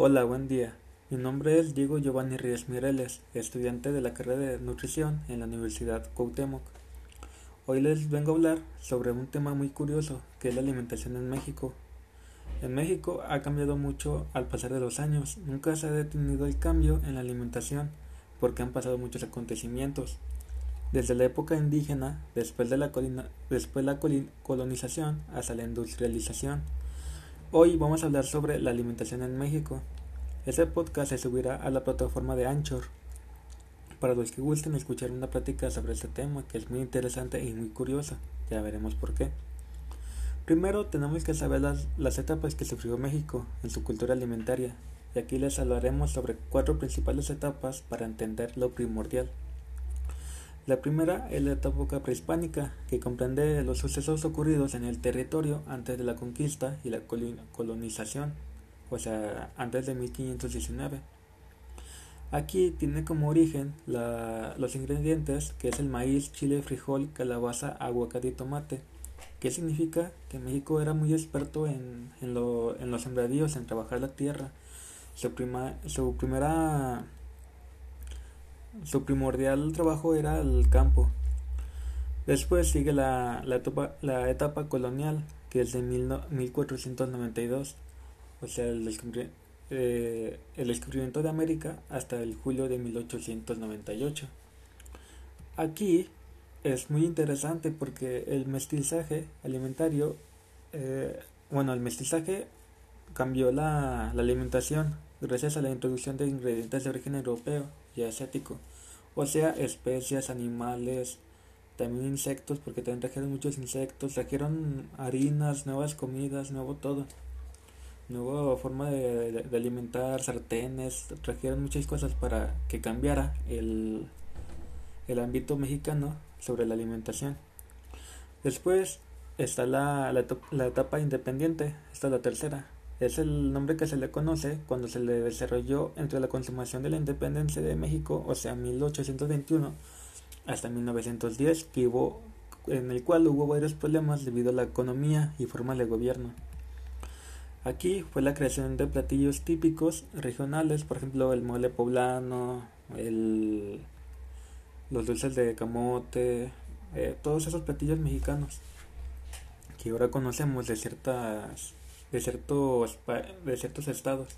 Hola, buen día. Mi nombre es Diego Giovanni Ríos Mireles, estudiante de la carrera de nutrición en la Universidad Cuauhtémoc. Hoy les vengo a hablar sobre un tema muy curioso, que es la alimentación en México. En México ha cambiado mucho al pasar de los años. Nunca se ha detenido el cambio en la alimentación, porque han pasado muchos acontecimientos. Desde la época indígena, después de la, colonización, hasta la industrialización. Hoy vamos a hablar sobre la alimentación en México. Este podcast se subirá a la plataforma de Anchor. Para los que gusten escuchar una plática sobre este tema que es muy interesante y muy curiosa, ya veremos por qué. Primero tenemos que saber las, las etapas que sufrió México en su cultura alimentaria, y aquí les hablaremos sobre cuatro principales etapas para entender lo primordial. La primera es la etapa prehispánica, que comprende los sucesos ocurridos en el territorio antes de la conquista y la colonización o sea, antes de 1519. Aquí tiene como origen los ingredientes que es el maíz, chile, frijol, calabaza, aguacate y tomate. ¿Qué significa? Que México era muy experto en, en, lo, en los sembradíos, en trabajar la tierra. Su, prima, su primera su primordial trabajo era el campo. Después sigue la, la, etapa, colonial, que es de mil, 1492 o sea, el, eh, el descubrimiento de América hasta el julio de 1898. Aquí es muy interesante porque el mestizaje alimentario, eh, bueno, el mestizaje cambió la, la, alimentación gracias a la introducción de ingredientes de origen europeo asiático, o sea, especias, animales, también insectos, porque también trajeron muchos insectos, trajeron harinas, nuevas comidas, nuevo todo nueva forma de, alimentar, sartenes, trajeron muchas cosas para que cambiara el, el ámbito mexicano sobre la alimentación. Después está la, la, etapa independiente, esta es la tercera. Es el nombre que se le conoce cuando se le desarrolló entre la consumación de la independencia de México, o sea, 1821 hasta 1910, que hubo, en el cual hubo varios problemas debido a la economía y forma de gobierno. Aquí fue la creación de platillos típicos regionales, por ejemplo el mole poblano, el, los dulces de camote, eh, todos esos platillos mexicanos que ahora conocemos de ciertas de ciertos de ciertos estados.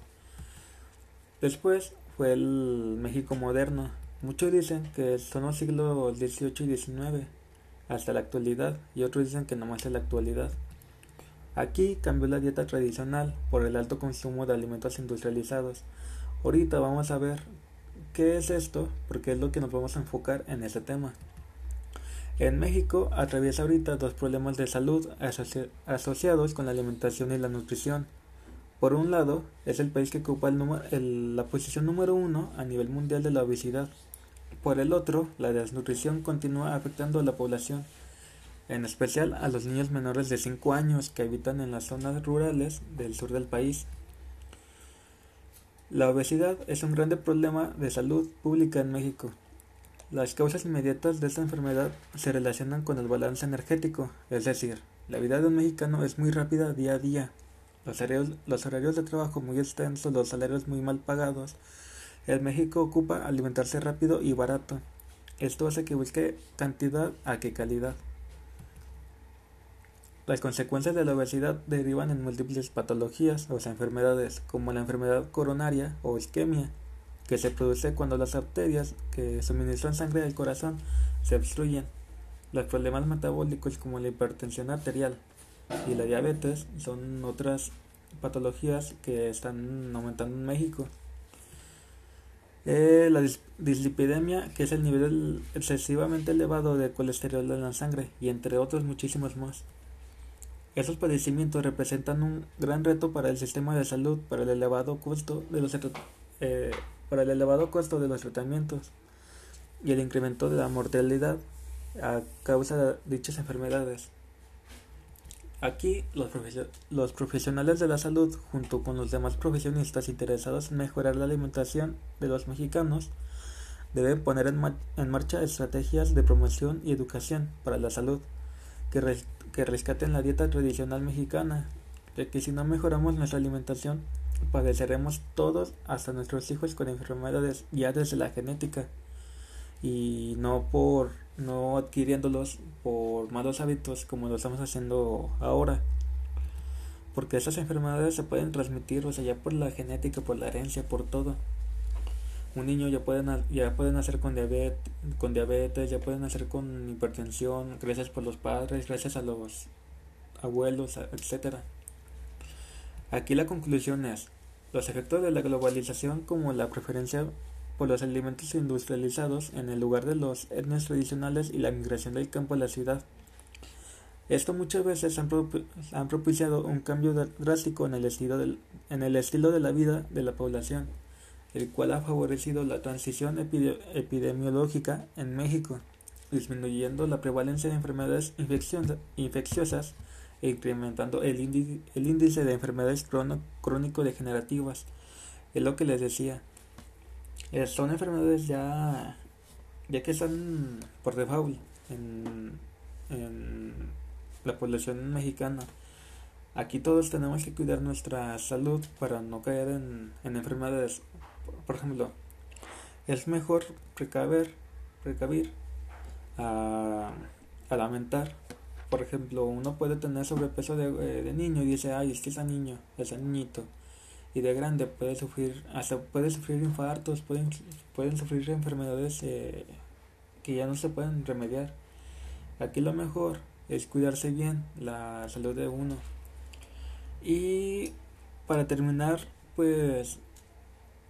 Después fue el México moderno. Muchos dicen que son los siglos XVIII y XIX hasta la actualidad y otros dicen que nomás es la actualidad. Aquí cambió la dieta tradicional por el alto consumo de alimentos industrializados. Ahorita vamos a ver qué es esto, porque es lo que nos vamos a enfocar en este tema. En México atraviesa ahorita dos problemas de salud asociados con la alimentación y la nutrición. Por un lado, es el país que ocupa la posición número uno a nivel mundial de la obesidad. Por el otro, la desnutrición continúa afectando a la población en especial a los niños menores de 5 años que habitan en las zonas rurales del sur del país. La obesidad es un grande problema de salud pública en México. Las causas inmediatas de esta enfermedad se relacionan con el balance energético, es decir, la vida de un mexicano es muy rápida día a día. Los horarios, de trabajo muy extensos, los salarios muy mal pagados. El México ocupa alimentarse rápido y barato. Esto hace que busque cantidad a que calidad. Las consecuencias de la obesidad derivan en múltiples patologías o enfermedades, como la enfermedad coronaria o isquemia, que se produce cuando las arterias que suministran sangre al corazón se obstruyen. Los problemas metabólicos como la hipertensión arterial y la diabetes son otras patologías que están aumentando en México. Eh, la dislipidemia, que es el nivel excesivamente elevado de colesterol en la sangre, y entre otros muchísimos más. Estos padecimientos representan un gran reto para el sistema de salud para el elevado costo de los, eh, para el elevado costo de los tratamientos y el incremento de la mortalidad a causa de dichas enfermedades. Aquí los, profesionales de la salud, junto con los demás profesionistas interesados en mejorar la alimentación de los mexicanos, deben poner en, marcha estrategias de promoción y educación para la salud que rescaten la dieta tradicional mexicana de que si no mejoramos nuestra alimentación, padeceremos todos, hasta nuestros hijos, con enfermedades ya desde la genética. Y no por no adquiriéndolos por malos hábitos como lo estamos haciendo ahora. Porque esas enfermedades se pueden transmitir o sea ya por la genética por la herencia por todo. Un niño ya puede ya pueden nacer con diabetes con diabetes ya pueden nacer con hipertensión gracias por los padres gracias a los abuelos etcétera aquí la conclusión es los efectos de la globalización como la preferencia por los alimentos industrializados en el lugar de los etnias tradicionales y la migración del campo a la ciudad. Esto muchas veces han, propiciado un cambio drástico en el, estilo de la vida de la población, el cual ha favorecido la transición epidemiológica en México, disminuyendo la prevalencia de enfermedades infecciosas incrementando el, índice de enfermedades crónico-degenerativas. Es lo que les decía, eh, son enfermedades ya, ya que están por default en, en la población mexicana. Aquí todos tenemos que cuidar nuestra salud para no caer en, en enfermedades. Por ejemplo, es mejor precaver, precavir a lamentar. Por ejemplo, uno puede tener sobrepeso de, eh, de niño y dice, ay, es que ese niño, ese niñito y de grande puede sufrir hasta puede sufrir infartos pueden pueden sufrir enfermedades eh, que ya no se pueden remediar. Aquí lo mejor es cuidarse bien la salud de uno. Y para terminar pues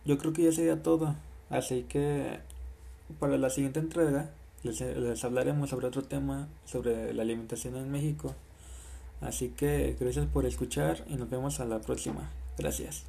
yo creo que ya sería todo. Así que para la siguiente entrega les, les hablaremos sobre otro tema sobre la alimentación en México así que gracias por escuchar y nos vemos a la próxima Gracias.